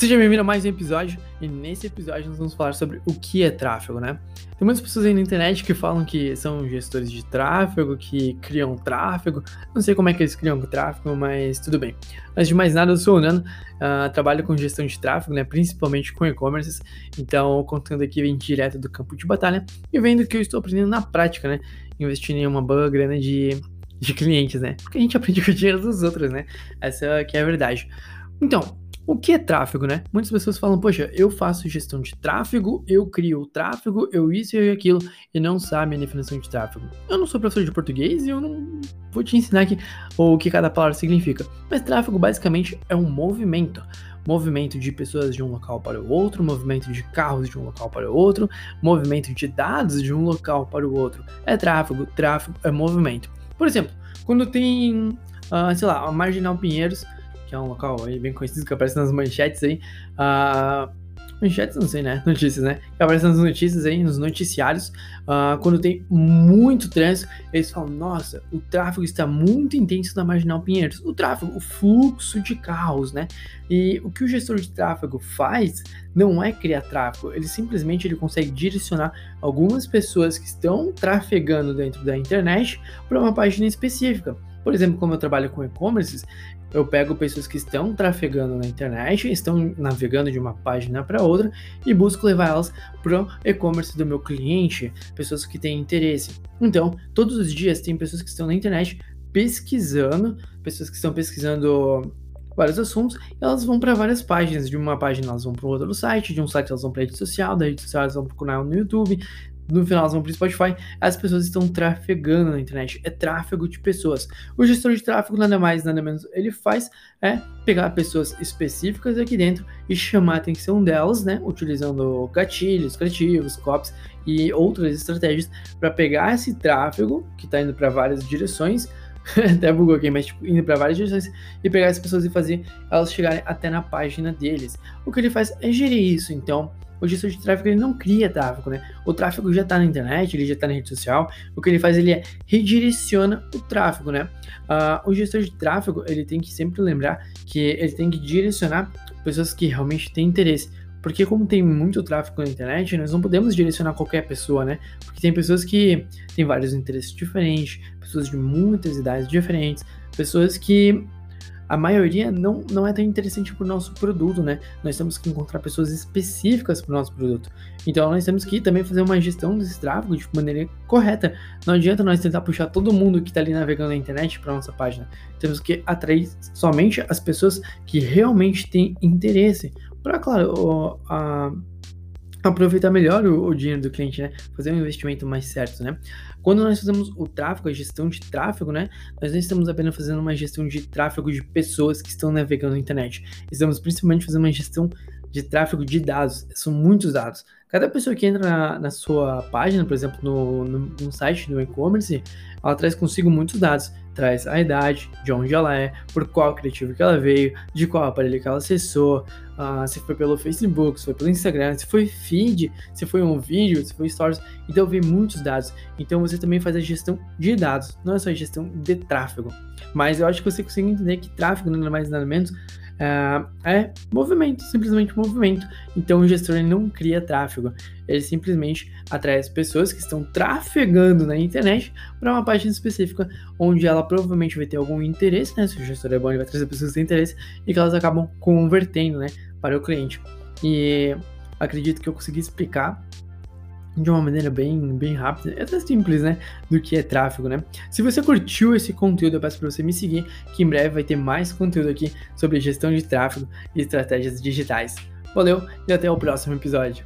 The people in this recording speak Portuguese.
Seja bem-vindo a mais um episódio e nesse episódio nós vamos falar sobre o que é tráfego, né? Tem muitas pessoas aí na internet que falam que são gestores de tráfego, que criam tráfego. Não sei como é que eles criam tráfego, mas tudo bem. Antes de mais nada, eu sou o Nano, uh, trabalho com gestão de tráfego, né? Principalmente com e-commerce. Então, contando aqui vem direto do campo de batalha e vendo que eu estou aprendendo na prática, né? Investindo em uma boa grana de, de clientes, né? Porque a gente aprende com o dinheiro dos outros, né? Essa que é a verdade. Então, o que é tráfego, né? Muitas pessoas falam, poxa, eu faço gestão de tráfego, eu crio o tráfego, eu isso e aquilo, e não sabem a definição de tráfego. Eu não sou professor de português e eu não vou te ensinar o que cada palavra significa. Mas tráfego basicamente é um movimento. Movimento de pessoas de um local para o outro, movimento de carros de um local para o outro, movimento de dados de um local para o outro. É tráfego, tráfego é movimento. Por exemplo, quando tem, uh, sei lá, a Marginal Pinheiros que é um local bem conhecido que aparece nas manchetes aí. Uh, manchetes, não sei, né? Notícias, né? Que aparece nas notícias aí, nos noticiários. Uh, quando tem muito trânsito, eles falam: nossa, o tráfego está muito intenso na Marginal Pinheiros. O tráfego, o fluxo de carros, né? E o que o gestor de tráfego faz não é criar tráfego, ele simplesmente ele consegue direcionar algumas pessoas que estão trafegando dentro da internet para uma página específica. Por exemplo, como eu trabalho com e-commerce, eu pego pessoas que estão trafegando na internet, estão navegando de uma página para outra e busco levar elas para o e-commerce do meu cliente, pessoas que têm interesse. Então, todos os dias tem pessoas que estão na internet pesquisando, pessoas que estão pesquisando vários assuntos, elas vão para várias páginas. De uma página elas vão para outro site, de um site elas vão para rede social, da rede social elas vão procurar no YouTube, no final elas vão para o Spotify, as pessoas estão trafegando na internet. É tráfego de pessoas. O gestor de tráfego, nada mais, nada menos, ele faz é pegar pessoas específicas aqui dentro e chamar a atenção delas, né? Utilizando gatilhos, criativos, copies e outras estratégias para pegar esse tráfego que está indo para várias direções. até bugou aqui, mas tipo, indo para várias direções e pegar as pessoas e fazer elas chegarem até na página deles. O que ele faz é gerir isso, então o gestor de tráfego ele não cria tráfego, né? O tráfego já está na internet, ele já está na rede social. O que ele faz ele é redireciona o tráfego, né? Uh, o gestor de tráfego ele tem que sempre lembrar que ele tem que direcionar pessoas que realmente têm interesse. Porque como tem muito tráfego na internet, nós não podemos direcionar qualquer pessoa, né? Porque tem pessoas que têm vários interesses diferentes, pessoas de muitas idades diferentes, pessoas que a maioria não, não é tão interessante para o nosso produto, né? Nós temos que encontrar pessoas específicas para o nosso produto. Então nós temos que também fazer uma gestão desse tráfego de maneira correta. Não adianta nós tentar puxar todo mundo que está ali navegando na internet para nossa página. Temos que atrair somente as pessoas que realmente têm interesse. Para, claro, a, aproveitar melhor o, o, dinheiro do cliente, né? Fazer um investimento mais certo, né? Quando nós fazemos o tráfego, a gestão de tráfego, né? Nós não estamos apenas fazendo uma gestão de tráfego de pessoas que estão navegando na internet. Estamos principalmente fazendo uma gestão de tráfego de dados. São muitos dados. Cada pessoa que entra na, na sua página, por exemplo, no, no, no site do e-commerce, ela traz consigo muitos dados. Traz a idade, de onde ela é, por qual criativo que ela veio, de qual aparelho que ela acessou, uh, se foi pelo Facebook, se foi pelo Instagram, se foi feed, se foi um vídeo, se foi stories. Então vem muitos dados. Então você também faz a gestão de dados, não é só a gestão de tráfego. Mas eu acho que você consegue entender que tráfego, nada mais nada menos, é movimento, simplesmente movimento. Então o gestor ele não cria tráfego, ele simplesmente atrai as pessoas que estão trafegando na internet para uma página específica onde ela provavelmente vai ter algum interesse, né? Se o gestor é bom, ele vai trazer pessoas que têm interesse e que elas acabam convertendo, né, para o cliente. E acredito que eu consegui explicar de uma maneira bem, bem rápida, é até simples, né? Do que é tráfego, né? Se você curtiu esse conteúdo, eu peço para você me seguir, que em breve vai ter mais conteúdo aqui sobre gestão de tráfego e estratégias digitais. Valeu e até o próximo episódio.